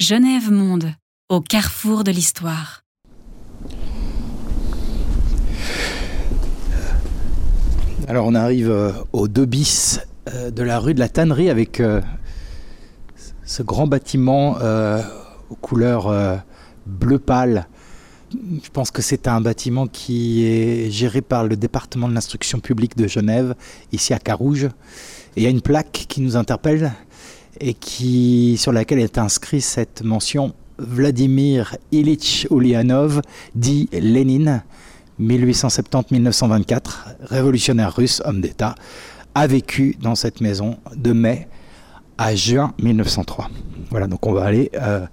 Genève Monde, au carrefour de l'histoire. Alors on arrive euh, au 2 bis euh, de la rue de la Tannerie avec euh, ce grand bâtiment aux couleurs bleu pâle. Je pense que c'est un bâtiment qui est géré par le département de l'instruction publique de Genève, ici à Carouge. Et il y a une plaque qui nous interpelle et qui, sur laquelle est inscrite cette mention Vladimir Ilitch Ulyanov, dit Lénine, 1870-1924, révolutionnaire russe, homme d'État, a vécu dans cette maison de mai à juin 1903. Voilà, donc on va aller euh,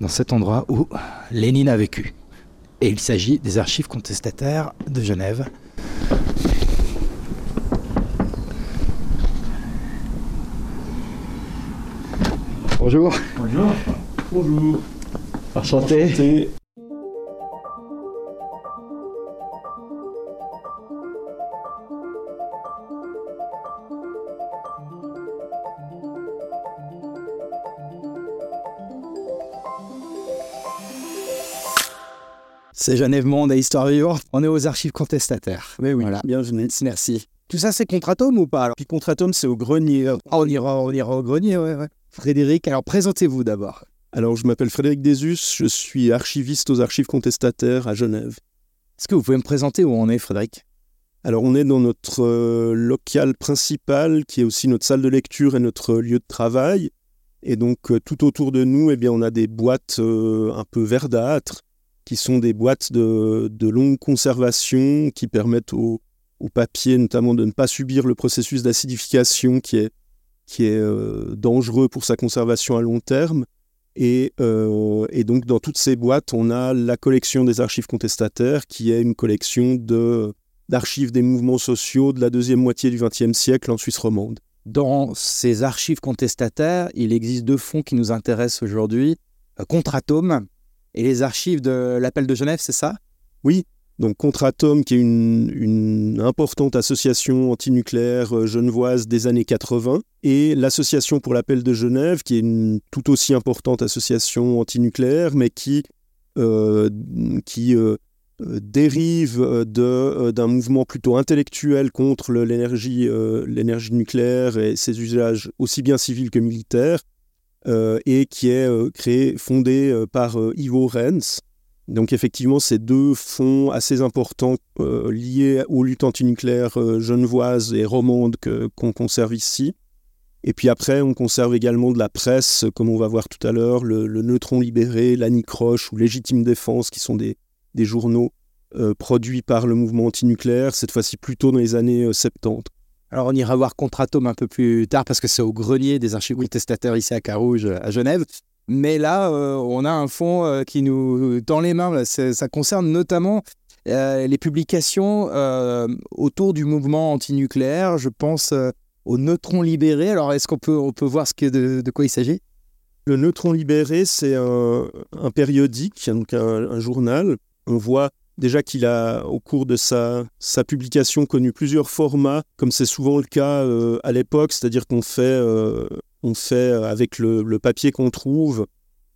dans cet endroit où Lénine a vécu. Et il s'agit des archives contestataires de Genève. Bonjour. Bonjour. Bonjour. Enchanté. Enchanté. C'est Genève Monde et Histoire vivante. On est aux archives contestataires. Mais oui, Voilà. bienvenue. Merci. Tout ça, c'est Contratome ou pas alors? Puis Contratome, c'est au grenier. Ah, on, ira, on ira au grenier, ouais, ouais. Frédéric, alors présentez-vous d'abord. Alors, je m'appelle Frédéric Desus, je suis archiviste aux archives contestataires à Genève. Est-ce que vous pouvez me présenter où on est, Frédéric? Alors, on est dans notre euh, local principal, qui est aussi notre salle de lecture et notre lieu de travail. Et donc, euh, tout autour de nous, eh bien, on a des boîtes euh, un peu verdâtres, qui sont des boîtes de, de longue conservation, qui permettent au, au papier, notamment, de ne pas subir le processus d'acidification qui est, qui est euh, dangereux pour sa conservation à long terme. Et, euh, et donc, dans toutes ces boîtes, on a la collection des archives contestataires, qui est une collection de, d'archives des mouvements sociaux de la deuxième moitié du XXe siècle en Suisse romande. Dans ces archives contestataires, il existe deux fonds qui nous intéressent aujourd'hui. Euh, Contratome et les archives de l'appel de Genève, c'est ça? Oui, donc Contratome, qui est une, importante association antinucléaire euh, genevoise des années 80, et l'Association pour l'appel de Genève, qui est une tout aussi importante association antinucléaire, mais qui, euh, qui euh, dérive d'un mouvement plutôt intellectuel contre l'énergie, nucléaire et ses usages aussi bien civils que militaires, et qui est créé, par Ivo Renz, donc effectivement, c'est deux fonds assez importants euh, liés aux luttes antinucléaires euh, genevoises et romandes qu'on conserve ici. Et puis après, on conserve également de la presse, comme on va voir tout à l'heure, le, Neutron Libéré, l'Anicroche ou Légitime Défense, qui sont des, journaux euh, produits par le mouvement antinucléaire, cette fois-ci plutôt dans les années euh, 70. Alors on ira voir Contratome un peu plus tard parce que c'est au grenier des archives contestataires ici à Carouge, à Genève. Mais là, euh, on a un fonds euh, qui nous tend les mains. Ça concerne notamment euh, les publications autour du mouvement antinucléaire. Je pense aux neutrons libérés. Alors est-ce qu'on peut, on peut voir ce que, de, quoi il s'agit? Le Neutron Libéré, c'est un, périodique, donc un, journal. On voit déjà qu'il a, au cours de sa, publication, connu plusieurs formats, comme c'est souvent le cas à l'époque, c'est-à-dire qu'on fait, on fait avec le, papier qu'on trouve.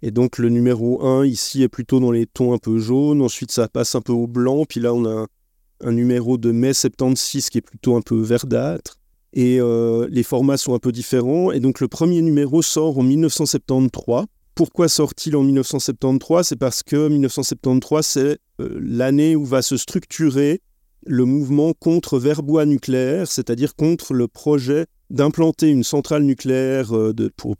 Et donc le numéro 1 ici est plutôt dans les tons un peu jaunes, ensuite ça passe un peu au blanc, puis là on a un, un numéro de mai 76 qui est plutôt un peu verdâtre. Et euh, les formats sont un peu différents. Et donc le premier numéro sort en 1973. Pourquoi sort-il en 1973 C'est parce que 1973, c'est euh, l'année où va se structurer le mouvement contre verbois nucléaire, c'est-à-dire contre le projet d'implanter une centrale nucléaire euh, pour,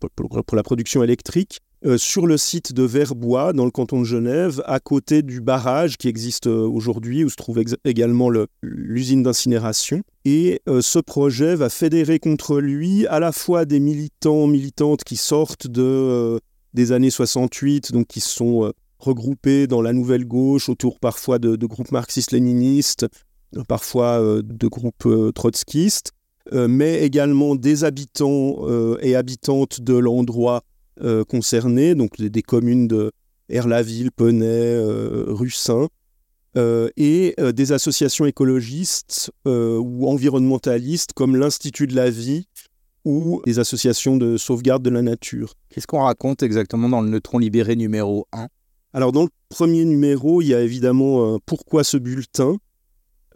la production électrique euh, sur le site de Verbois, dans le canton de Genève, à côté du barrage qui existe euh, aujourd'hui, où se trouve également le- l'usine d'incinération. Et ce projet va fédérer contre lui à la fois des militants, militantes qui sortent de, des années 68, donc qui sont regroupés dans la nouvelle gauche, autour parfois de, de groupes marxistes-léninistes, parfois de groupes trotskistes, mais également des habitants euh, et habitantes de l'endroit euh, concerné, donc des, des communes de Erlaville, Penay, euh, Russin, euh, et euh, des associations écologistes euh, ou environnementalistes comme l'Institut de la vie ou des associations de sauvegarde de la nature. Qu'est-ce qu'on raconte exactement dans le neutron libéré numéro 1 Alors dans le premier numéro, il y a évidemment pourquoi ce bulletin,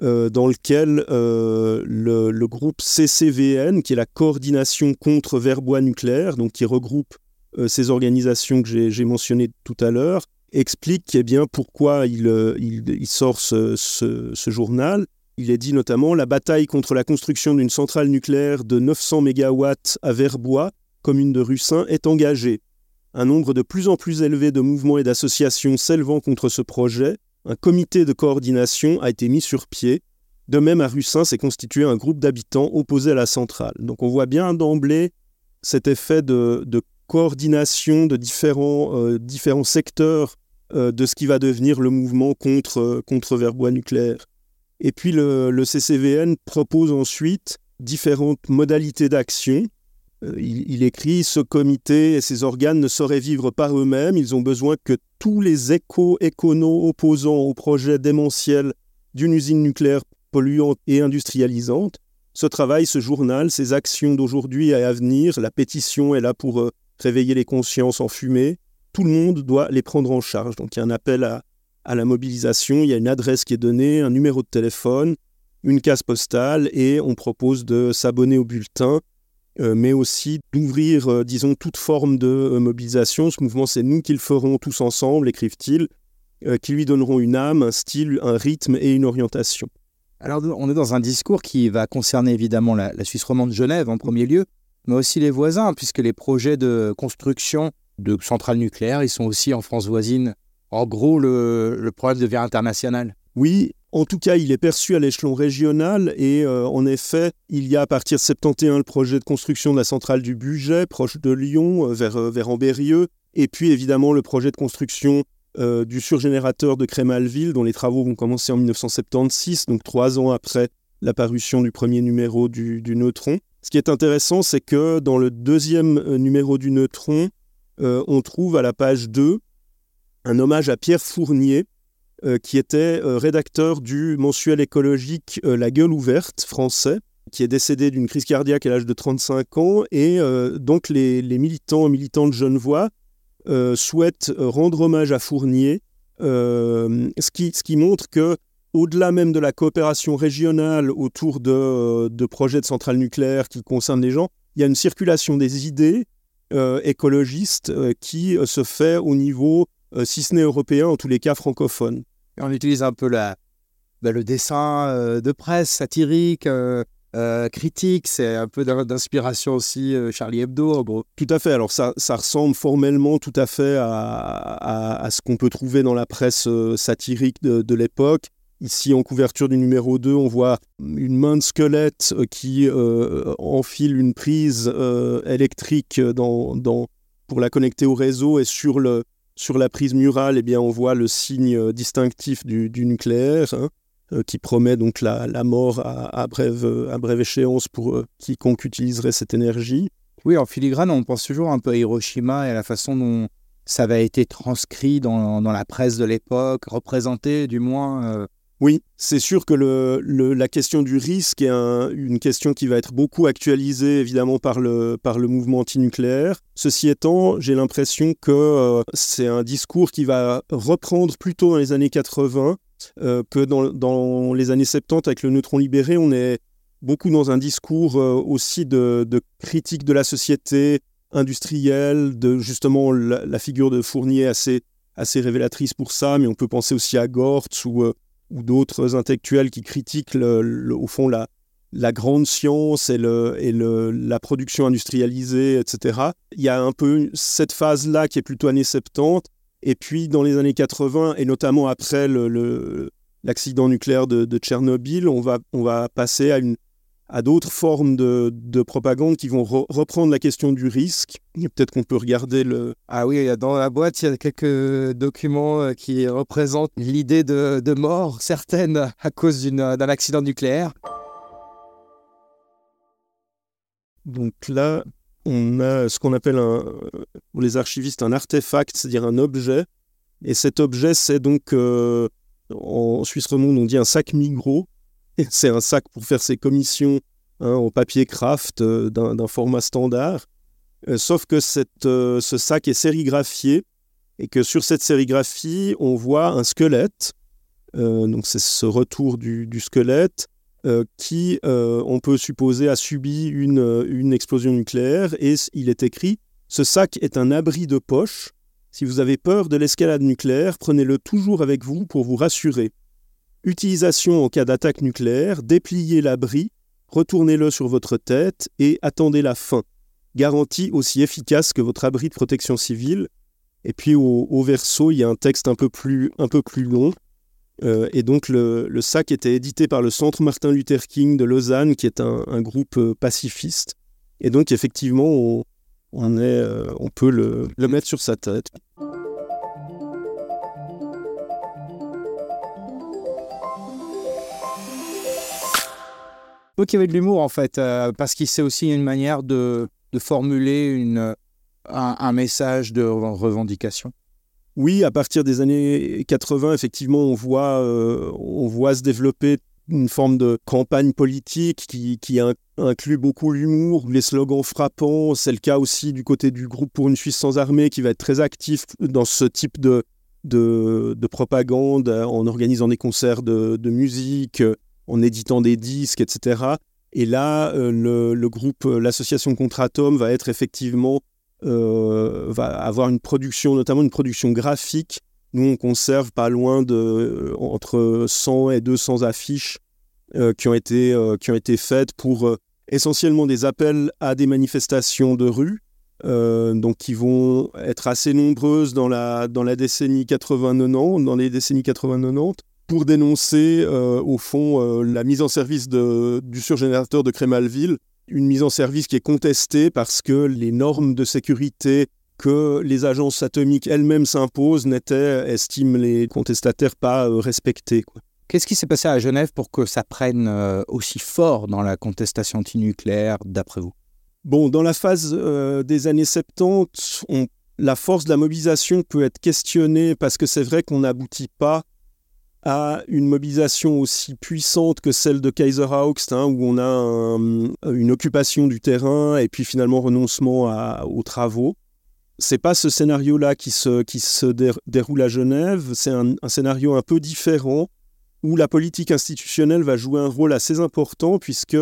euh, dans lequel euh, le, groupe CCVN, qui est la coordination contre verbois nucléaire, donc qui regroupe euh, ces organisations que j'ai mentionnées tout à l'heure, explique eh bien, pourquoi il, sort ce, ce, journal. Il est dit notamment la bataille contre la construction d'une centrale nucléaire de 900 MW à Verbois, commune de Russin, est engagée. Un nombre de plus en plus élevé de mouvements et d'associations s'élevant contre ce projet, un comité de coordination a été mis sur pied. De même, à Russin s'est constitué un groupe d'habitants opposés à la centrale. Donc on voit bien d'emblée cet effet de, coordination de différents, euh, secteurs euh, de ce qui va devenir le mouvement contre, contre verbois nucléaire. Et puis le CCVN propose ensuite différentes modalités d'action euh, il, écrit Ce comité et ses organes ne sauraient vivre par eux-mêmes. Ils ont besoin que tous les éco-éconos opposants au projet démentiel d'une usine nucléaire polluante et industrialisante ce travail, ce journal, ces actions d'aujourd'hui et à venir, la pétition est là pour euh, réveiller les consciences en fumée. Tout le monde doit les prendre en charge. Donc il y a un appel à, à la mobilisation, il y a une adresse qui est donnée, un numéro de téléphone, une case postale et on propose de s'abonner au bulletin mais aussi d'ouvrir, euh, disons, toute forme de euh, mobilisation. Ce mouvement, c'est nous qui le ferons tous ensemble, écrivent-ils, qui lui donneront une âme, un style, un rythme et une orientation. Alors, on est dans un discours qui va concerner évidemment la, Suisse romande de Genève en premier lieu, mais aussi les voisins, puisque les projets de construction de centrales nucléaires, ils sont aussi en France voisine. En gros, le, le problème devient international. Oui, en tout cas, il est perçu à l'échelon régional et euh, en effet, il y a à partir de 71 le projet de construction de la centrale du Budget, proche de Lyon, euh, vers, euh, vers Ambérieux, et puis évidemment le projet de construction du surgénérateur de Crémalville, dont les travaux vont commencer en 1976, donc trois ans après la parution du premier numéro du, du Neutron. Ce qui est intéressant, c'est que dans le deuxième numéro du Neutron, on trouve à la page 2 un hommage à Pierre Fournier, euh, qui était euh, rédacteur du mensuel écologique euh, La Gueule ouverte français, qui est décédé d'une crise cardiaque à l'âge de 35 ans. Et donc les, militants et militantes genevois souhaitent rendre hommage à Fournier, ce, qui, montre que au-delà même de la coopération régionale autour de, de, projets de centrales nucléaires qui concernent les gens, il y a une circulation des idées écologistes qui se fait au niveau, si ce n'est européen, en tous les cas francophone on utilise un peu la, bah, le dessin euh, de presse satirique, euh, euh, critique, c'est un peu d'inspiration aussi Charlie Hebdo en gros. Tout à fait, alors ça, ça ressemble formellement tout à fait à, à, ce qu'on peut trouver dans la presse satirique de, de l'époque. Ici, en couverture du numéro 2, on voit une main de squelette qui enfile une prise électrique dans, dans, pour la connecter au réseau et sur le, sur la prise murale, eh bien, on voit le signe euh, distinctif du, nucléaire, hein, euh, qui promet donc la, mort à, brève, à brève échéance pour euh, quiconque utiliserait cette énergie. Oui, en filigrane, on pense toujours un peu à Hiroshima et à la façon dont ça avait été transcrit dans, la presse de l'époque, représenté du moins. Oui, c'est sûr que la question du risque est une question qui va être beaucoup actualisée évidemment par le, par le mouvement antinucléaire. Ceci étant, j'ai l'impression que euh, c'est un discours qui va reprendre plutôt dans les années 80 euh, que dans, les années 70 avec le neutron libéré. On est beaucoup dans un discours euh, aussi de, critique de la société industrielle, de justement la, figure de Fournier assez, assez révélatrice pour ça, mais on peut penser aussi à Gortz ou ou d'autres intellectuels qui critiquent au fond la, grande science et, le, et le, la production industrialisée, etc. Il y a un peu cette phase-là qui est plutôt années 70. Et puis dans les années 80, et notamment après l'accident nucléaire de, de, Tchernobyl, on va, on va passer à une, à d'autres formes de, propagande qui vont reprendre la question du risque. Peut-être qu'on peut regarder le... Ah oui, dans la boîte, il y a quelques documents euh, qui représentent l'idée de, mort certaine à cause d'un accident nucléaire. Donc là, on a ce qu'on appelle un, pour les archivistes un artefact, c'est-à-dire un objet. Et cet objet, c'est donc, euh, en Suisse romande, on dit un sac migros c'est un sac pour faire ses commissions hein, en papier craft d'un format standard. sauf que cette, ce sac est sérigraphié et que sur cette sérigraphie, on voit un squelette. donc c'est ce retour du, squelette qui, on peut supposer, a subi une explosion nucléaire. Et il est écrit ce sac est un abri de poche. Si vous avez peur de l'escalade nucléaire, prenez-le toujours avec vous pour vous rassurer. Utilisation en cas d'attaque nucléaire, dépliez l'abri, retournez-le sur votre tête et attendez la fin. Garantie aussi efficace que votre abri de protection civile. Et puis au, verso, il y a un texte un peu plus, un peu plus long. Euh, et donc le, sac était édité par le Centre Martin Luther King de Lausanne, qui est un, groupe euh, pacifiste. Et donc effectivement, on, euh, on peut le, mettre sur sa tête. Vous qui avez de l'humour en fait, euh, parce qu'il c'est aussi une manière de, formuler une, un, message de revendication. Oui, à partir des années 80, effectivement, on voit, euh, on voit se développer une forme de campagne politique qui, qui inclut beaucoup l'humour, les slogans frappants. C'est le cas aussi du côté du groupe pour une Suisse sans armée qui va être très actif dans ce type de, de, propagande en organisant des concerts de, musique, en éditant des disques, etc. Et là, euh, le, groupe, l'association Contratom va être effectivement, euh, va avoir une production, notamment une production graphique nous, on conserve pas loin de euh, entre 100 et 200 affiches euh, qui, ont été, euh, qui ont été faites pour essentiellement des appels à des manifestations de rue, donc qui vont être assez nombreuses dans la, dans la décennie 80-90, dans les décennies 80-90, pour dénoncer au fond la mise en service de, du surgénérateur de Crémalville, une mise en service qui est contestée parce que les normes de sécurité que les agences atomiques elles-mêmes s'imposent n'étaient, estiment les contestataires, pas euh, respectées. Qu'est-ce qui s'est passé à Genève pour que ça prenne euh, aussi fort dans la contestation antinucléaire, d'après vous? Bon, dans la phase euh, des années 70, la force de la mobilisation peut être questionnée parce que c'est vrai qu'on n'aboutit pas à une mobilisation aussi puissante que celle de Kaiser Augst, hein, où on a une occupation du terrain et puis finalement renoncement aux travaux. C'est pas ce scénario-là qui se déroule à Genève, c'est un, scénario un peu différent où la politique institutionnelle va jouer un rôle assez important puisque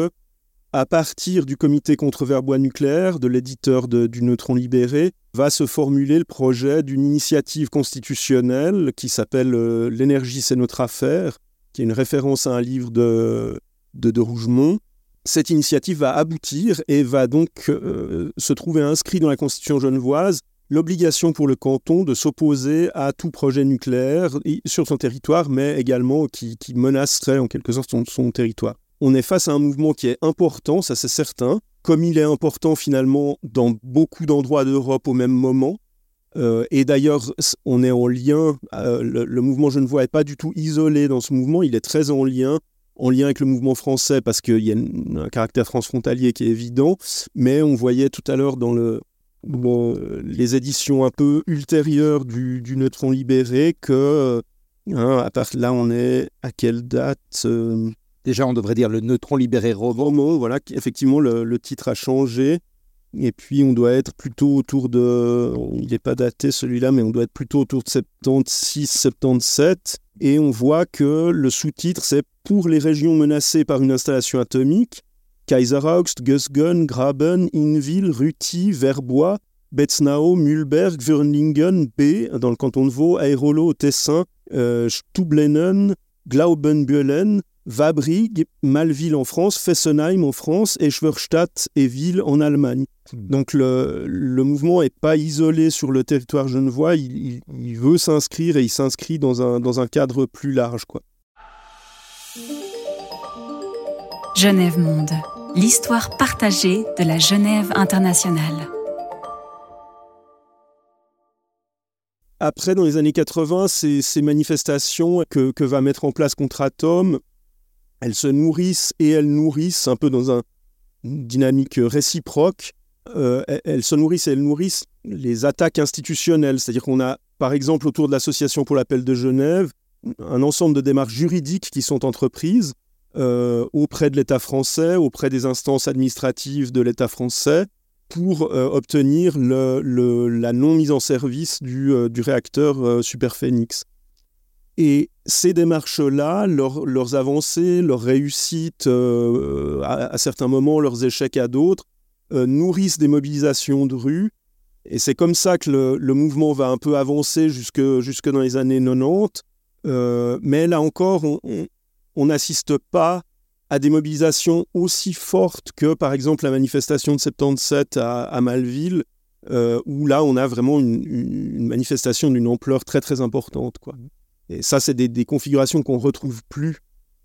à partir du comité contre verbois nucléaire, de l'éditeur du neutron libéré, va se formuler le projet d'une initiative constitutionnelle qui s'appelle euh, L'énergie, c'est notre affaire, qui est une référence à un livre de, de, Rougemont. Cette initiative va aboutir et va donc euh, se trouver inscrit dans la Constitution genevoise l'obligation pour le canton de s'opposer à tout projet nucléaire sur son territoire, mais également qui, menacerait en quelque sorte son, territoire. On est face à un mouvement qui est important, ça c'est certain, comme il est important finalement dans beaucoup d'endroits d'Europe au même moment. Euh, et d'ailleurs, on est en lien, euh, le, mouvement Genevois n'est pas du tout isolé dans ce mouvement, il est très en lien en lien avec le mouvement français parce qu'il y a un caractère transfrontalier qui est évident, mais on voyait tout à l'heure dans le, les éditions un peu ultérieures du, Neutron libéré que, hein, à part là, on est à quelle date euh, Déjà, on devrait dire le Neutron libéré roman. voilà, effectivement, le, titre a changé. Et puis, on doit être plutôt autour de. Il n'est pas daté celui-là, mais on doit être plutôt autour de 76, 77. Et on voit que le sous-titre, c'est Pour les régions menacées par une installation atomique. Kaiseraugst, Gösgen, Graben, Inville, Ruti, Verbois, Betznau, Mühlberg, Wörnlingen, B, dans le canton de Vaud, Airolo Tessin, euh, Wabrig, Malville en France, Fessenheim en France, et Schwerstadt et Ville en Allemagne. Hmm. Donc le, mouvement n'est pas isolé sur le territoire genevois, il, il veut s'inscrire et il s'inscrit dans un, dans un cadre plus large. Quoi. Genève Monde l'histoire partagée de la Genève internationale. Après, dans les années 80, ces, manifestations que, va mettre en place Contratom, elles se nourrissent et elles nourrissent un peu dans un, une dynamique réciproque. Euh, elles se nourrissent et elles nourrissent les attaques institutionnelles. C'est-à-dire qu'on a, par exemple, autour de l'Association pour l'appel de Genève, un ensemble de démarches juridiques qui sont entreprises auprès de l'État français, auprès des instances administratives de l'État français, pour obtenir la non mise en service du, réacteur Super Phoenix. Et ces démarches-là, leurs avancées, leurs réussites à, certains moments, leurs échecs à d'autres, nourrissent des mobilisations de rue et c'est comme ça que le, mouvement va un peu avancer jusque, dans les années 90. Euh, mais là encore, on n'assiste pas à des mobilisations aussi fortes que, par exemple, la manifestation de 77 à, à Malville, euh, où là, on a vraiment une, manifestation d'une ampleur très, très importante. Quoi. Et ça, c'est des, configurations qu'on ne retrouve plus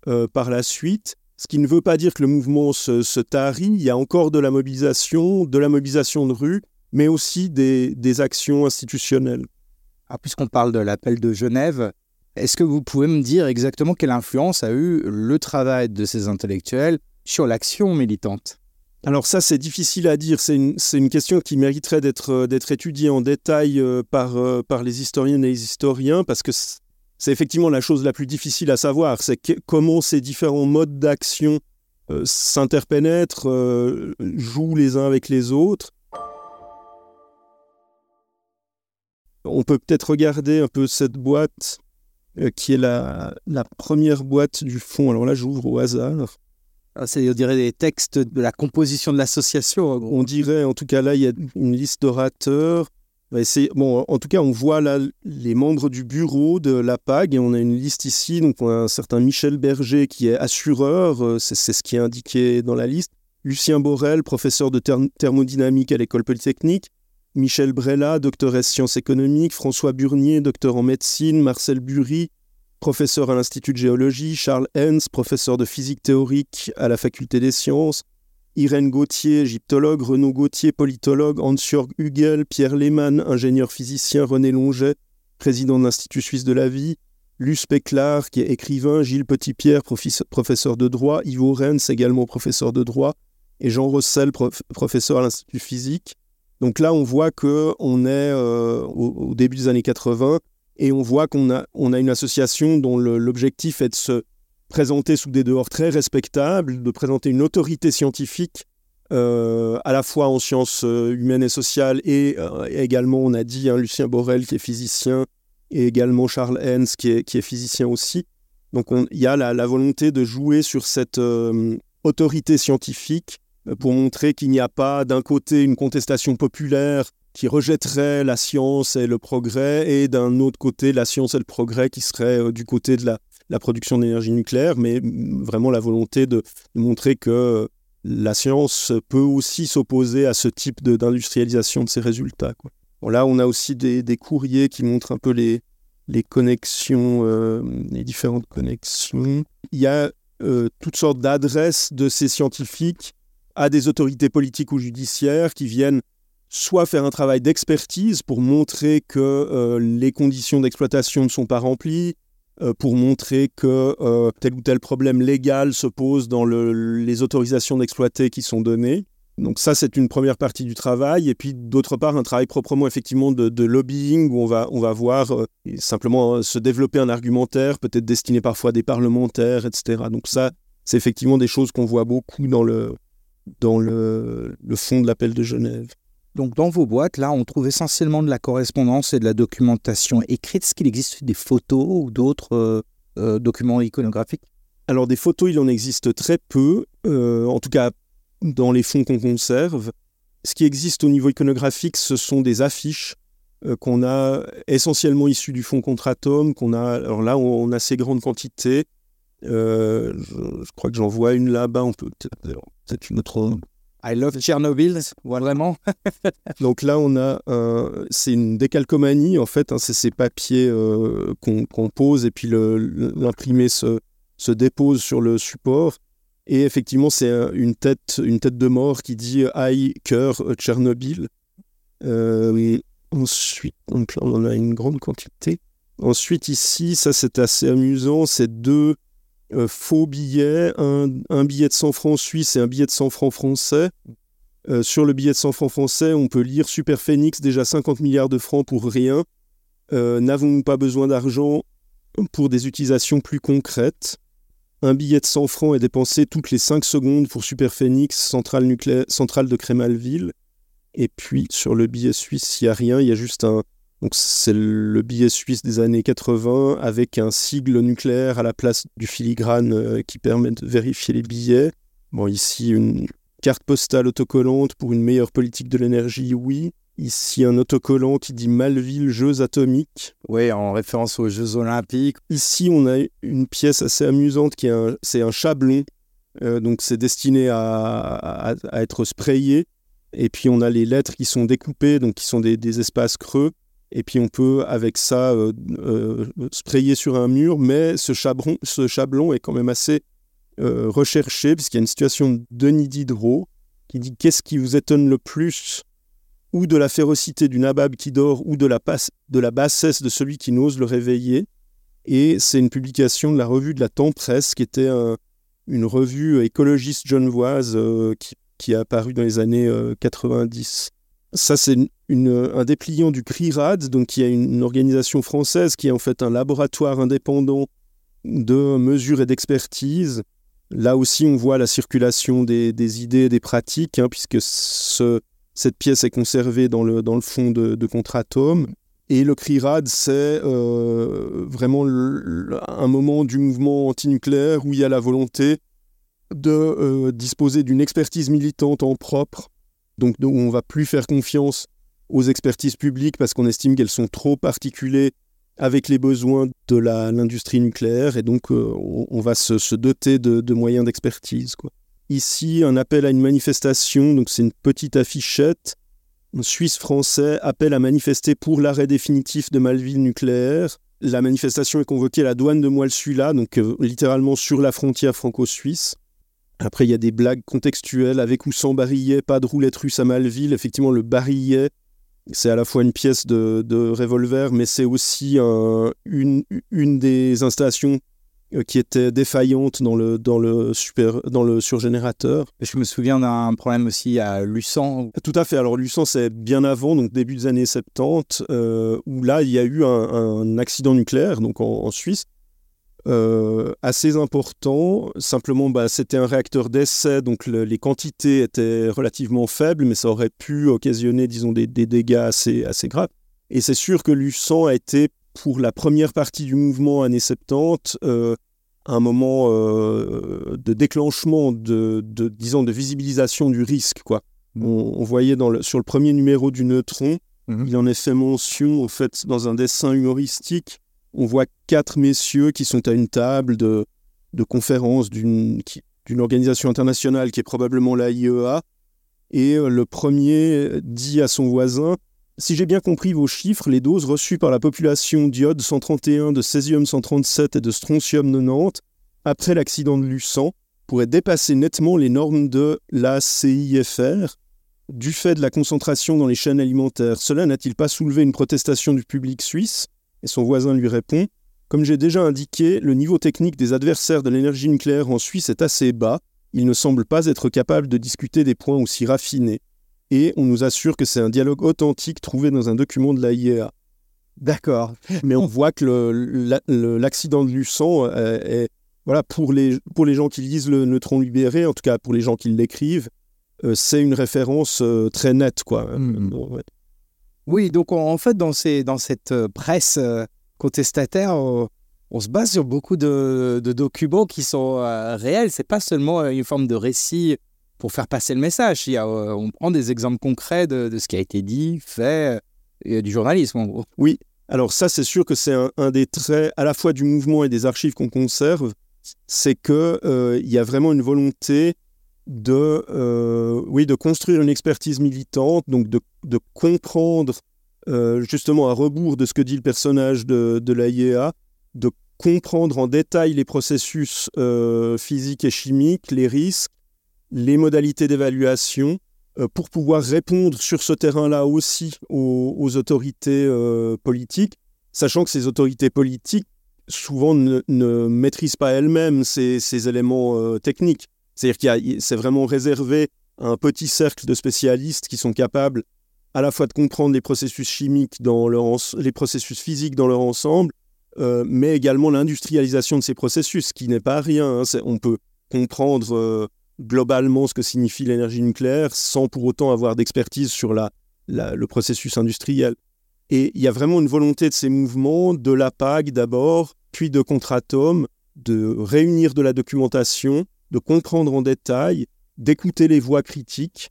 euh, par la suite. Ce qui ne veut pas dire que le mouvement se, se tarit. Il y a encore de la mobilisation, de la mobilisation de rue, mais aussi des, actions institutionnelles. Ah, Puisqu'on parle de l'appel de Genève, est-ce que vous pouvez me dire exactement quelle influence a eu le travail de ces intellectuels sur l'action militante? Alors ça, c'est difficile à dire. C'est une, question qui mériterait d'être étudiée en détail euh, par, euh, par les historiennes et les historiens, parce que c'est effectivement la chose la plus difficile à savoir. C'est comment ces différents modes d'action euh, s'interpénètrent, jouent les uns avec les autres. On peut peut-être regarder un peu cette boîte euh, qui est la, première boîte du fond. Alors là, j'ouvre au hasard. Ah, c'est, on dirait, des textes de la composition de l'association. On dirait, en tout cas, là, il y a une liste d'orateurs. En tout cas, on voit là les membres du bureau de la PAG et on a une liste ici. Donc, on a un certain Michel Berger qui est assureur, euh, c'est, ce qui est indiqué dans la liste. Lucien Borel, professeur de thermodynamique à l'école polytechnique. Michel Brella, docteur en sciences économiques, François Burnier, docteur en médecine, Marcel Bury, professeur à l'Institut de géologie, Charles Hens, professeur de physique théorique à la Faculté des sciences, Irène Gauthier, égyptologue, Renaud Gauthier, politologue, Hans-Jörg Hugel, Pierre Lehmann, ingénieur physicien, René Longet, président de l'Institut suisse de la vie, Luce Péclar, qui est écrivain, Gilles Petitpierre, professeur de droit, Ivo Rennes, également professeur de droit, et Jean Rossel, professeur à l'Institut physique. Donc là, on voit qu'on est euh, au, début des années 80 et on voit qu'on a, on a une association dont l'objectif est de se présenter sous des dehors très respectables, de présenter une autorité scientifique euh, à la fois en sciences euh, humaines et sociales et, également, on a dit, hein, Lucien Borel qui est physicien et également Charles Hens qui est, physicien aussi. Donc il y a la, volonté de jouer sur cette autorité scientifique euh, pour montrer qu'il n'y a pas d'un côté une contestation populaire qui rejetterait la science et le progrès, et d'un autre côté la science et le progrès qui serait euh, du côté de la, production d'énergie nucléaire, mais vraiment la volonté de, montrer que la science peut aussi s'opposer à ce type d'industrialisation de, ses résultats. là, on a aussi des, courriers qui montrent un peu les, les connexions, euh, les différentes connexions. Il y a toutes sortes d'adresses de ces scientifiques à des autorités politiques ou judiciaires qui viennent soit faire un travail d'expertise pour montrer que euh, les conditions d'exploitation ne sont pas remplies, euh, pour montrer que euh, tel ou tel problème légal se pose dans les autorisations d'exploiter qui sont données. Donc ça, c'est une première partie du travail. Et puis d'autre part, un travail proprement effectivement de, lobbying où on va, on va voir simplement se développer un argumentaire, peut-être destiné parfois à des parlementaires, etc. Donc ça, c'est effectivement des choses qu'on voit beaucoup dans le, fond de l'appel de Genève. Donc dans vos boîtes, là, on trouve essentiellement de la correspondance et de la documentation écrite. Est-ce qu'il existe des photos ou d'autres euh, euh, documents iconographiques? Alors des photos, il en existe très peu, euh, en tout cas dans les fonds qu'on conserve. Ce qui existe au niveau iconographique, ce sont des affiches qu'on a essentiellement issues du fonds Contratom, qu'on a, alors là, on, a assez grande quantité. je, crois que j'en vois une là-bas, on peut c'est une autre. I love Chernobyl, vraiment. Donc là, on a, c'est une décalcomanie en fait. Hein, c'est ces papiers euh, qu'on pose et puis l'imprimé se, se dépose sur le support. Et effectivement, c'est une tête, une tête de mort qui dit I cœur Tchernobyl. Euh, ensuite, on en a une grande quantité. Ensuite, ici, ça c'est assez amusant, c'est deux euh, faux billets, un, billet de 100 francs suisse et un billet de 100 francs français. Euh, sur le billet de 100 francs français, on peut lire Super Phoenix, déjà 50 milliards de francs pour rien. Euh, n'avons-nous pas besoin d'argent pour des utilisations plus concrètes? Un billet de 100 francs est dépensé toutes les 5 secondes pour Superphénix, centrale, nucléaire, centrale de Crémalville. Et puis sur le billet suisse, il n'y a rien, il y a juste un. Donc c'est le billet suisse des années 80 avec un sigle nucléaire à la place du filigrane euh, qui permet de vérifier les billets. Bon, ici, une carte postale autocollante pour une meilleure politique de l'énergie, oui. Ici, un autocollant qui dit Malville Jeux Atomiques. Oui, en référence aux Jeux Olympiques. Ici, on a une pièce assez amusante qui est un, c'est un chablon. Euh, donc, c'est destiné à, être sprayé. Et puis, on a les lettres qui sont découpées, donc qui sont des, espaces creux. Et puis, on peut, avec ça, euh, euh, sprayer sur un mur. Mais ce chablon, ce chablon est quand même assez recherché, puisqu'il y a une situation de Denis Diderot qui dit Qu'est-ce qui vous étonne le plus ou de la férocité du nabab qui dort, ou de la, bassesse de celui qui n'ose le réveiller? Et c'est une publication de la revue de la Temps-Presse, qui était une revue écologiste genevoise euh, qui, qui, a apparu dans les années 90. Euh, Ça, c'est une, un dépliant du CRIRAD, donc qui est une organisation française qui est en fait un laboratoire indépendant de mesures et d'expertise. Là aussi, on voit la circulation des, des idées et des pratiques, hein, puisque ce, cette pièce est conservée dans le, dans le fond de, de Contratome. Et le CRIRAD, c'est euh, vraiment un moment du mouvement antinucléaire où il y a la volonté de euh, disposer d'une expertise militante en propre, donc où on va plus faire confiance aux expertises publiques parce qu'on estime qu'elles sont trop articulées avec les besoins de l'industrie nucléaire et donc euh, on, va se, se doter de, de moyens d'expertise. Ici, un appel à une manifestation, donc c'est une petite affichette. Un Suisse-français appelle à manifester pour l'arrêt définitif de Malville nucléaire. La manifestation est convoquée à la douane de Moelle-Sula, donc euh, littéralement sur la frontière franco-suisse. Après, il y a des blagues contextuelles avec ou sans barillet, pas de roulette russe à Malville. Effectivement, le barillet, c'est à la fois une pièce de, revolver, mais c'est aussi une, une, des installations euh, qui était défaillante dans le, dans le, super, dans le surgénérateur. Je me souviens d'un problème aussi à Luçon. Tout à fait. Alors Luçon, c'est bien avant, donc début des années 70, euh, où là, il y a eu un, accident nucléaire donc en, Suisse. Euh, assez important. Simplement, bah, c'était un réacteur d'essai, donc les quantités étaient relativement faibles, mais ça aurait pu occasionner, disons, des, des dégâts assez, assez graves. Et c'est sûr que Luçon a été pour la première partie du mouvement années 70, euh, un moment euh, de déclenchement, de, disons, de visibilisation du risque. Quoi. Mmh. On, voyait dans le, sur le premier numéro du Neutron, mmh. il en est fait mention, en fait, dans un dessin humoristique, on voit quatre messieurs qui sont à une table de, conférence d'une organisation internationale qui est probablement la IEA, et euh, le premier dit à son voisin si j'ai bien compris vos chiffres, les doses reçues par la population d'iode 131, de césium 137 et de strontium 90 après l'accident de Luçon pourraient dépasser nettement les normes de la CIFR du fait de la concentration dans les chaînes alimentaires. Cela n'a-t-il pas soulevé une protestation du public suisse? Et son voisin lui répond Comme j'ai déjà indiqué, le niveau technique des adversaires de l'énergie nucléaire en Suisse est assez bas. Ils ne semblent pas être capables de discuter des points aussi raffinés et on nous assure que c'est un dialogue authentique trouvé dans un document de l'AIEA. D'accord. Mais on voit que l'accident de Luçon euh, est, voilà, pour les, pour les gens qui lisent le neutron libéré, en tout cas pour les gens qui l'écrivent, euh, c'est une référence euh, très nette. Quoi. Hmm. Oui, donc en fait, dans, cette presse contestataire, on se base sur beaucoup de, documents qui sont réels. C'est pas seulement une forme de récit pour faire passer le message. Il y a, euh, on prend des exemples concrets de, ce qui a été dit, fait, euh, du journalisme en gros. Oui, alors ça c'est sûr que c'est un, des traits à la fois du mouvement et des archives qu'on conserve, c'est qu'il euh, y a vraiment une volonté de, oui, de construire une expertise militante, donc de, de comprendre justement à rebours de ce que dit le personnage de, de l'AIEA, de comprendre en détail les processus physiques et chimiques, les risques, les modalités d'évaluation euh, pour pouvoir répondre sur ce terrain-là aussi aux, autorités euh, politiques, sachant que ces autorités politiques souvent ne, maîtrisent pas elles-mêmes ces, éléments euh, techniques. C'est-à-dire qu'il c'est vraiment réservé à un petit cercle de spécialistes qui sont capables à la fois de comprendre les processus chimiques dans les processus physiques dans leur ensemble, mais également l'industrialisation de ces processus, qui n'est pas rien. Hein. On peut comprendre globalement ce que signifie l'énergie nucléaire sans pour autant avoir d'expertise sur la, le processus industriel. Et il y a vraiment une volonté de ces mouvements, de la PAG d'abord, puis de Contratom, de réunir de la documentation, de comprendre en détail, d'écouter les voix critiques.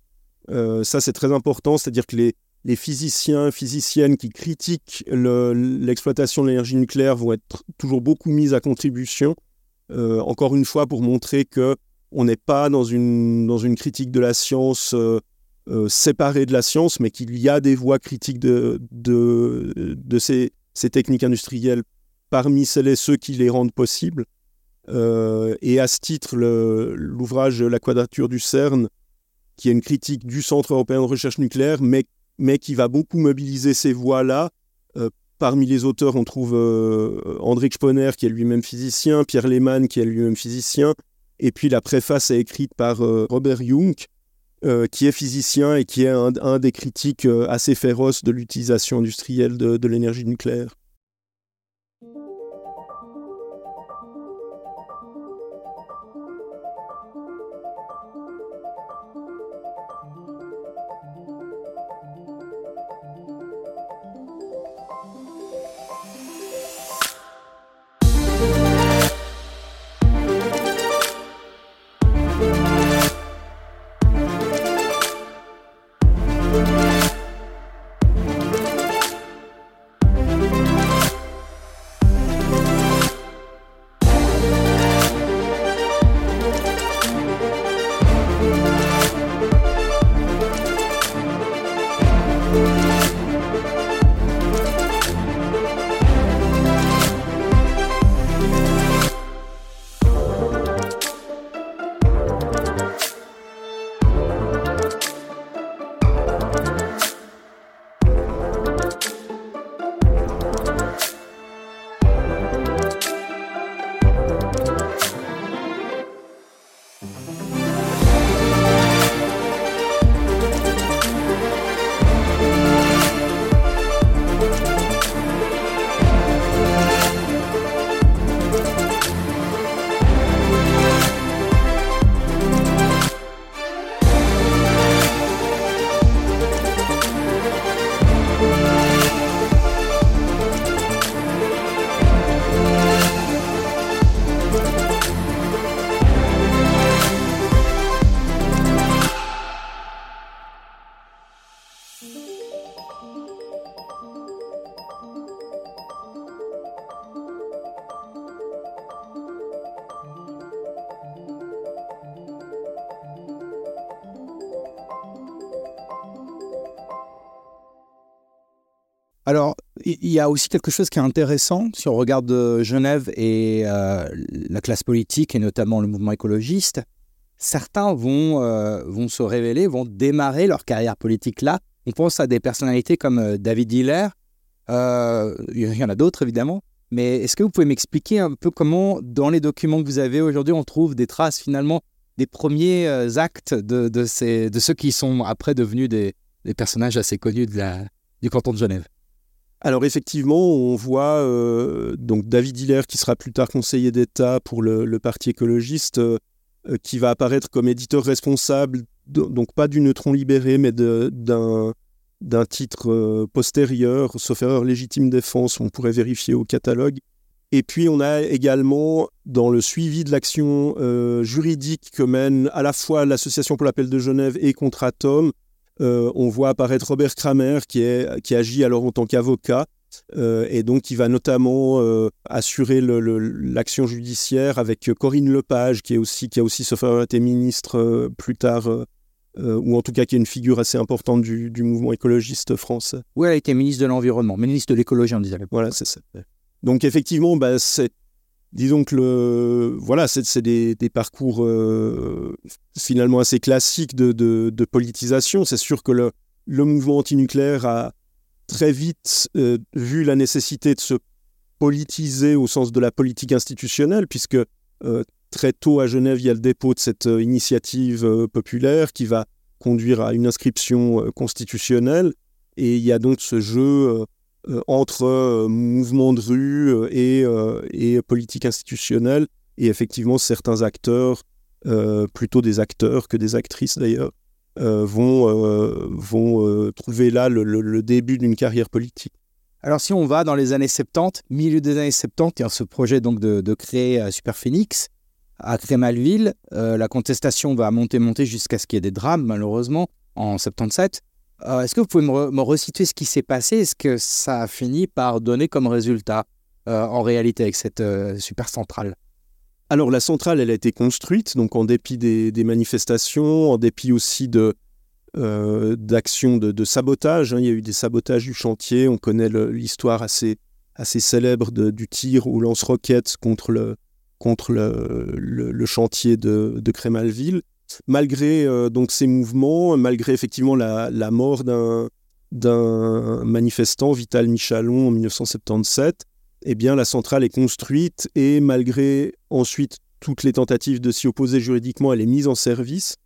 Euh, ça, c'est très important, c'est-à-dire que les, physiciens, physiciennes qui critiquent l'exploitation de l'énergie nucléaire vont être toujours beaucoup mis à contribution, euh, encore une fois pour montrer que on n'est pas dans une, critique de la science euh, séparée de la science, mais qu'il y a des voix critiques de ces, ces, techniques industrielles parmi celles et ceux qui les rendent possibles. Euh, et à ce titre, l'ouvrage La quadrature du CERN, qui est une critique du Centre européen de recherche nucléaire, mais, mais qui va beaucoup mobiliser ces voix-là. Euh, parmi les auteurs, on trouve euh, André Sponer, qui est lui-même physicien, Pierre Lehmann, qui est lui-même physicien, et puis la préface est écrite par Robert Jung, qui est physicien et qui est un, des critiques assez féroces de l'utilisation industrielle de l'énergie nucléaire. Alors, il y a aussi quelque chose qui est intéressant si on regarde euh, Genève et euh, la classe politique et notamment le mouvement écologiste. Certains vont, euh, vont se révéler, vont démarrer leur carrière politique là. On pense à des personnalités comme David Hiller. il y en a d'autres évidemment. Mais est-ce que vous pouvez m'expliquer un peu comment, dans les documents que vous avez aujourd'hui, on trouve des traces finalement des premiers actes de, de, ceux qui sont après devenus des, des personnages assez connus du canton de Genève? Alors effectivement, on voit euh, donc David Hiller, qui sera plus tard conseiller d'État pour le, Parti écologiste, euh, euh, qui va apparaître comme éditeur responsable, donc pas du neutron libéré, mais d'un titre postérieur, sauf erreur légitime défense, on pourrait vérifier au catalogue. Et puis on a également, dans le suivi de l'action juridique que mène à la fois l'Association pour l'appel de Genève et Contratom, euh, on voit apparaître Robert Kramer qui, est, qui agit alors en tant qu'avocat euh, et donc qui va notamment euh, assurer l'action judiciaire avec Corinne Lepage qui, est aussi, qui a aussi, sauf été ministre plus tard, ou en tout cas qui est une figure assez importante du, mouvement écologiste français. Oui, elle a été ministre de l'Environnement, ministre de l'écologie, on disait. Voilà, c'est ça. Donc effectivement, bah, c'est disons que le, voilà, c'est des, parcours euh, finalement assez classiques de, politisation. C'est sûr que le, le mouvement antinucléaire a très vite euh, vu la nécessité de se politiser au sens de la politique institutionnelle, puisque euh, très tôt à Genève, il y a le dépôt de cette initiative populaire qui va conduire à une inscription constitutionnelle. Et il y a donc ce jeu entre mouvements de rue et, et politique institutionnelle, et effectivement certains acteurs, plutôt des acteurs que des actrices d'ailleurs, vont, vont trouver là le début d'une carrière politique. Alors si on va dans les années 70, milieu des années 70, il y a ce projet donc de, créer euh, Super Phoenix à Crémalville. Euh, la contestation va monter, monter jusqu'à ce qu'il y ait des drames, malheureusement, en 77. Euh, est-ce que vous pouvez me, resituer ce qui s'est passé? Est-ce que ça a fini par donner comme résultat, en réalité, avec cette super centrale? Alors la centrale, elle a été construite, donc en dépit des manifestations, en dépit aussi de, euh, d'actions de, sabotage. Hein. Il y a eu des sabotages du chantier. On connaît l'histoire assez, assez célèbre du tir au lance-roquettes contre le, contre le, chantier de, de Crémalville. Malgré euh, donc ces mouvements, malgré effectivement la, mort d'un d'un manifestant, Vital Michalon, en 1977, eh bien, la centrale est construite et malgré ensuite toutes les tentatives de s'y opposer juridiquement, elle est mise en service.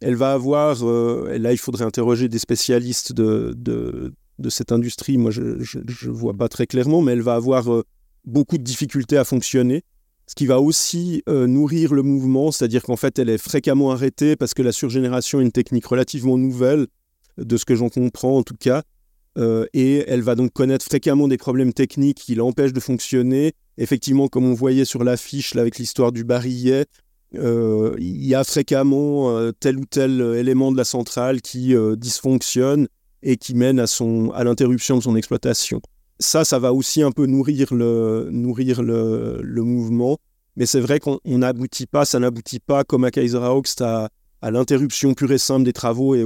Elle va avoir, euh, là il faudrait interroger des spécialistes de, de, cette industrie, moi je ne vois pas très clairement, mais elle va avoir euh, beaucoup de difficultés à fonctionner, ce qui va aussi euh, nourrir le mouvement, c'est-à-dire qu'en fait elle est fréquemment arrêtée parce que la surgénération est une technique relativement nouvelle, de ce que j'en comprends en tout cas, et elle va donc connaître fréquemment des problèmes techniques qui l'empêchent de fonctionner. Effectivement, comme on voyait sur l'affiche avec l'histoire du barillet, euh, il y a fréquemment euh, tel ou tel euh, élément de la centrale qui dysfonctionne et qui mène à l'interruption de son exploitation. Ça, ça va aussi un peu nourrir le, mouvement. Mais c'est vrai qu'on n'aboutit pas, ça n'aboutit pas comme à Kaiser à, à l'interruption pure et simple des travaux et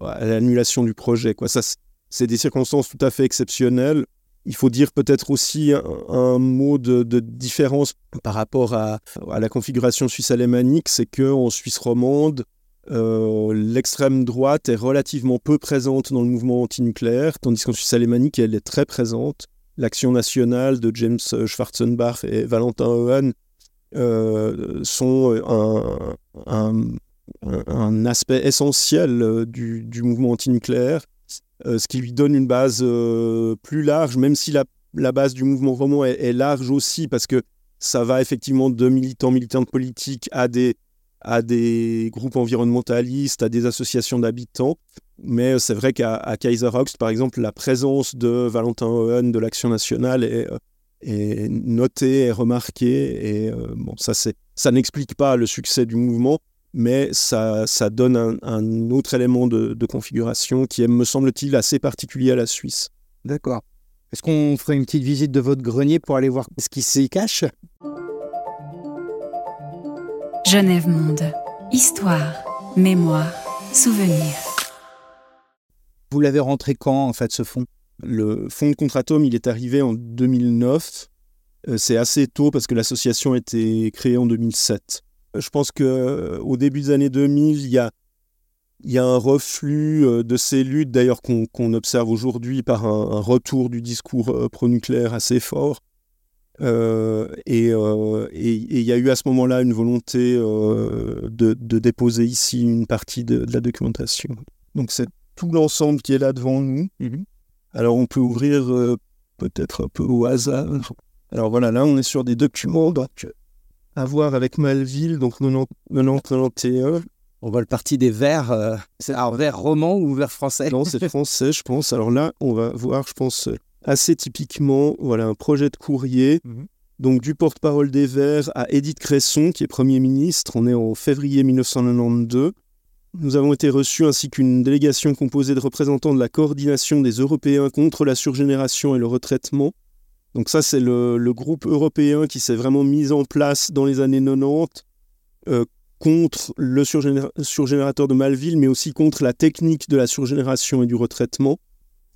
à l'annulation du projet. Ça, c'est des circonstances tout à fait exceptionnelles il faut dire peut-être aussi un, mot de, différence par rapport à, la configuration suisse-alémanique, c'est qu'en Suisse romande, euh, l'extrême droite est relativement peu présente dans le mouvement antinucléaire, tandis qu'en Suisse alémanique, elle est très présente. L'action nationale de James Schwarzenbach et Valentin Owen euh, sont un, aspect essentiel euh, du, mouvement antinucléaire. Euh, ce qui lui donne une base euh, plus large, même si la, base du mouvement roman est, large aussi, parce que ça va effectivement de militants, militantes politiques à des, à des groupes environnementalistes, à des associations d'habitants. Mais euh, c'est vrai qu'à Kaiser par exemple, la présence de Valentin Owen de l'Action nationale est, est notée, est remarquée. Et bon, ça, ça n'explique pas le succès du mouvement, mais ça, ça donne un, autre élément de, configuration qui est, me semble-t-il, assez particulier à la Suisse. D'accord. Est-ce qu'on ferait une petite visite de votre grenier pour aller voir ce qui s'y cache? Genève Monde. Histoire, mémoire, souvenir. Vous l'avez rentré quand, en fait, ce fonds? Le fonds de Contratom, il est arrivé en 2009. Euh, c'est assez tôt parce que l'association a été créée en 2007. Je pense qu'au euh, début des années 2000, il y a, il un reflux euh, de ces luttes, d'ailleurs qu'on observe aujourd'hui par un, retour du discours euh, pro-nucléaire assez fort. Et, il y a eu à ce moment-là une volonté de, déposer ici une partie de, la documentation. Donc c'est tout l'ensemble qui est là devant nous. Mhm. Alors on peut ouvrir peut-être un peu au hasard. Alors voilà, là on est sur des documents. Donc à voir avec Malville, donc 90-91. On voit le parti des vers. Euh, c'est un vers roman ou vers français? Non, c'est français, je pense. Alors là, on va voir, je pense, assez typiquement, voilà, un projet de courrier. Mhm. Donc du porte-parole des Verts à Édith Cresson, qui est Premier ministre. On est en février 1992. Nous avons été reçus ainsi qu'une délégation composée de représentants de la coordination des Européens contre la surgénération et le retraitement, donc ça, c'est le, groupe européen qui s'est vraiment mis en place dans les années 90 euh, contre le surgénérateur de Malville, mais aussi contre la technique de la surgénération et du retraitement.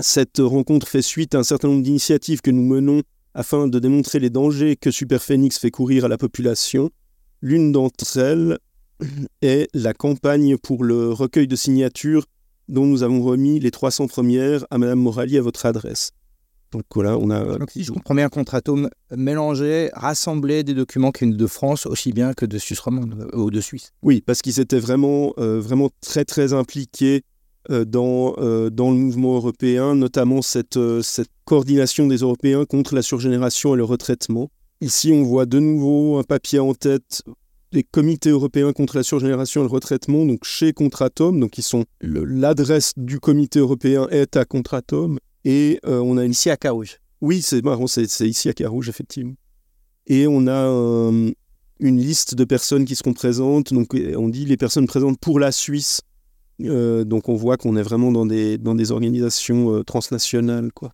Cette rencontre fait suite à un certain nombre d'initiatives que nous menons afin de démontrer les dangers que Superphénix fait courir à la population. L'une d'entre elles est la campagne pour le recueil de signatures dont nous avons remis les 300 premières à Madame Morali à votre adresse. Donc voilà, on a. si je comprends bien, contratome mélangé, rassemblé des documents qui viennent de France aussi bien que de Suisse romande euh, ou de Suisse. Oui, parce qu'ils étaient vraiment, euh, vraiment très très impliqués dans, dans le mouvement européen, notamment cette, cette coordination des Européens contre la surgénération et le retraitement. Ici, on voit de nouveau un papier en tête des comités européens contre la surgénération et le retraitement, donc chez Contratom, donc ils sont l'adresse du comité européen est à Contratom, et on a ici à Carouge. Oui, c'est marrant, c'est ici à Carouge effectivement. Et on a une liste de personnes qui seront présentes. Donc, on dit les personnes présentes pour la Suisse. Euh, donc, on voit qu'on est vraiment dans des, dans des organisations euh, transnationales. Quoi.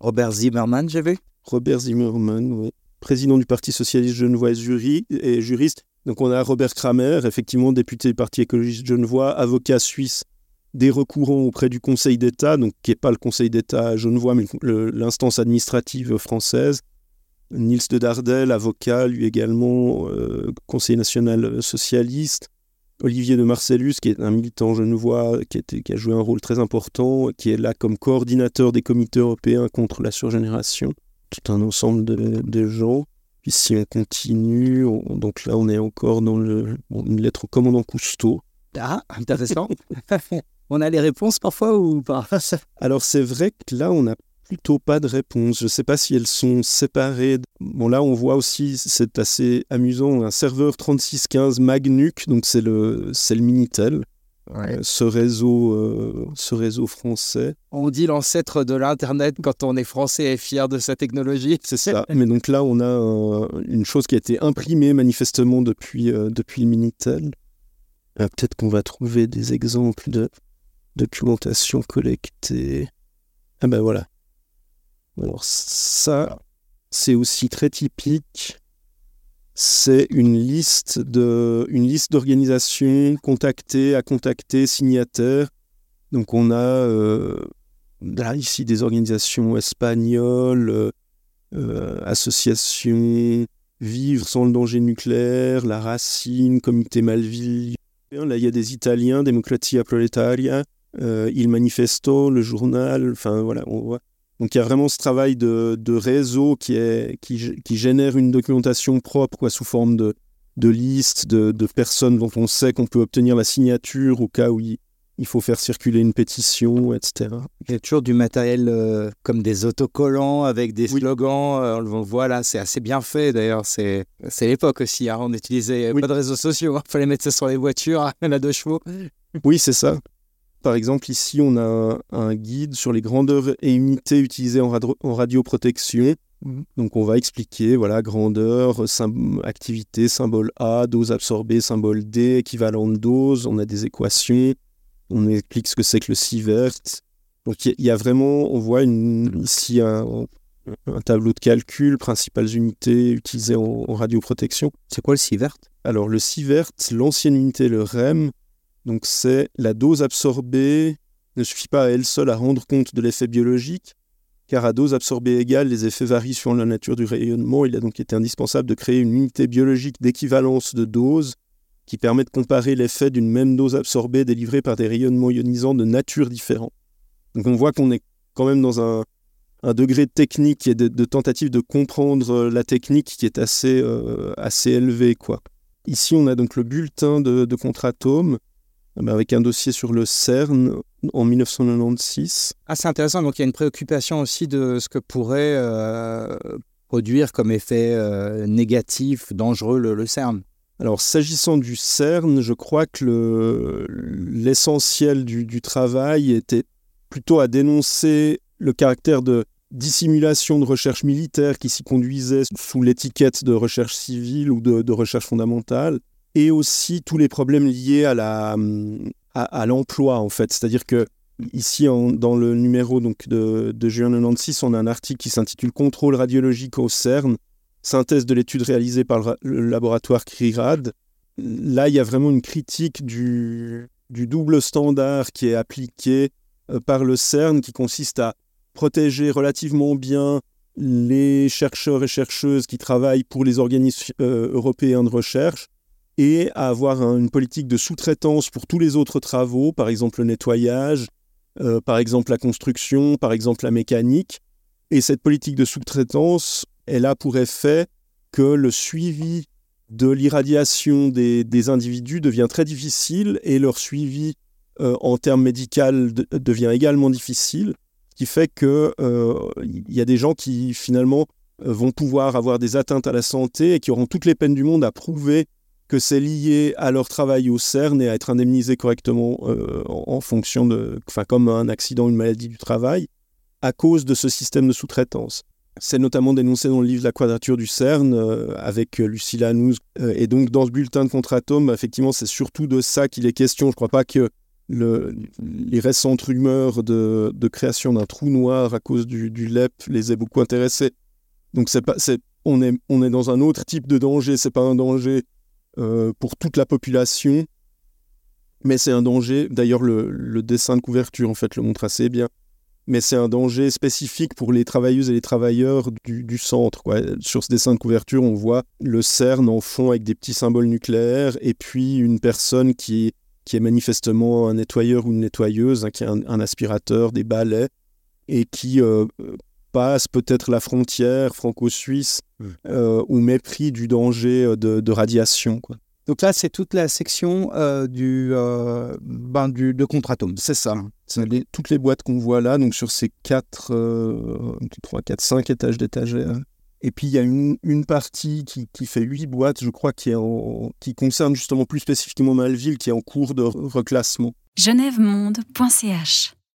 Robert Zimmermann, j'ai vu Robert Zimmermann, oui. Président du Parti Socialiste Genevois et juriste. Donc, on a Robert Kramer, effectivement député du Parti écologiste genevois, avocat suisse des recourants auprès du Conseil d'État, donc qui n'est pas le Conseil d'État genevois, mais l'instance administrative française. Niels de Dardel, avocat, lui également, euh, conseiller national socialiste. Olivier de Marcellus, qui est un militant genevois, qui, qui a joué un rôle très important, qui est là comme coordinateur des comités européens contre la surgénération. Tout un ensemble de, gens. Puis si on continue, donc là on est encore dans le, une lettre au commandant Cousteau. Ah, intéressant. on a les réponses parfois ou pas? Alors c'est vrai que là on a plutôt pas de réponse. Je ne sais pas si elles sont séparées. Bon, là, on voit aussi, c'est assez amusant, un serveur 3615 Magnuc, donc c'est le, c'est le Minitel. Euh, ce, réseau, euh, ce réseau français. On dit l'ancêtre de l'Internet quand on est français et fier de sa technologie. C'est ça. Mais donc là, on a une chose qui a été imprimée manifestement depuis, euh, depuis le Minitel. Peut-être qu'on va trouver des exemples de documentation collectée. Ah ben voilà. Alors ça, c'est aussi très typique. C'est une liste de, une liste d'organisations contactées, à contacter, signataires. Donc on a euh, ici des organisations espagnoles, euh, euh, associations Vivre sans le danger nucléaire, La Racine, Comité Malville. Là il y a des Italiens, Democratia Proletaria, Il Manifesto, le journal. Enfin voilà, on voit donc il y a vraiment ce travail de, réseau qui, est, qui, qui, génère une documentation propre quoi, sous forme de, de listes, de, personnes dont on sait qu'on peut obtenir la signature au cas où il, faut faire circuler une pétition, etc. Il y a toujours du matériel euh, comme des autocollants avec des slogans. Euh, on le voit là, c'est assez bien fait d'ailleurs. C'est l'époque aussi. Hein. On n'utilisait pas de réseaux sociaux. Il hein. fallait mettre ça sur les voitures à la deux chevaux. Oui, c'est ça. Par exemple, ici, on a un, guide sur les grandeurs et unités utilisées en, radioprotection. Mhm. Donc, on va expliquer, voilà, grandeur, activité, symbole A, dose absorbée, symbole D, équivalent de dose. On a des équations. On explique ce que c'est que le sievert. Donc, il y, a vraiment, on voit ici un, tableau de calcul, principales unités utilisées en, en radioprotection. C'est quoi le sievert Alors, le sievert, l'ancienne unité, le REM, donc c'est la dose absorbée ne suffit pas à elle seule à rendre compte de l'effet biologique, car à dose absorbée égale, les effets varient selon la nature du rayonnement. Il a donc été indispensable de créer une unité biologique d'équivalence de dose qui permet de comparer l'effet d'une même dose absorbée délivrée par des rayonnements ionisants de nature différente. Donc on voit qu'on est quand même dans un, degré de technique et de, tentative de comprendre la technique qui est assez, euh, élevé. Ici, on a donc le bulletin de, de avec un dossier sur le CERN en 1996. Ah, c'est intéressant. Donc, il y a une préoccupation aussi de ce que pourrait euh, produire comme effet euh, négatif, dangereux, le, CERN. Alors, s'agissant du CERN, je crois que l'essentiel du, du, travail était plutôt à dénoncer le caractère de dissimulation de recherche militaire qui s'y conduisait sous l'étiquette de recherche civile ou de, de recherche fondamentale et aussi tous les problèmes liés à la à, l'emploi en fait. C'est-à-dire que ici dans le numéro donc de, de juin 96, on a un article qui s'intitule Contrôle radiologique au CERN, synthèse de l'étude réalisée par le, laboratoire CRIRAD. Là, il y a vraiment une critique du, du double standard qui est appliqué euh, par le CERN, qui consiste à protéger relativement bien les chercheurs et chercheuses qui travaillent pour les organismes euh, européens de recherche, et à avoir une politique de sous-traitance pour tous les autres travaux, par exemple le nettoyage, euh, par exemple la construction, par exemple la mécanique. Et cette politique de sous-traitance, elle a pour effet que le suivi de l'irradiation des, individus devient très difficile et leur suivi en termes médicaux devient également difficile, ce qui fait qu'il il y a des gens qui finalement vont pouvoir avoir des atteintes à la santé et qui auront toutes les peines du monde à prouver que c'est lié à leur travail au CERN et à être indemnisé correctement en, fonction de, enfin comme un accident, une maladie du travail, à cause de ce système de sous-traitance. C'est notamment dénoncé dans le livre La quadrature du CERN euh, avec euh, Lucilla Anouz. Euh, et donc, dans ce bulletin de contre-atome, effectivement, c'est surtout de ça qu'il est question. Je ne crois pas que les récentes rumeurs de, création d'un trou noir à cause du, LEP les aient beaucoup intéressés. Donc, c'est pas, on, est, on est dans un autre type de danger. Ce n'est pas un danger pour toute la population, mais c'est un danger. D'ailleurs, le, dessin de couverture, en fait, le montre assez bien mais c'est un danger spécifique pour les travailleuses et les travailleurs du, centre. Sur ce dessin de couverture, on voit le CERN en fond avec des petits symboles nucléaires et puis une personne qui, qui est manifestement un nettoyeur ou une nettoyeuse, hein, qui a un, aspirateur, des balais, et qui euh, passe peut-être la frontière franco-suisse mmh. euh, au mépris du danger euh, de, de radiation. Quoi. Donc là, c'est toute la section euh, du, euh, ben, du, de Contratome, c'est ça. C'est toutes les boîtes qu'on voit là, donc sur ces 4, 3, 4, 5 étages d'étagères. Et puis il y a une, une partie qui, qui, fait 8 boîtes, je crois, qui, est en, qui concerne justement plus spécifiquement Malville, qui est en cours de reclassement. genèvemonde.ch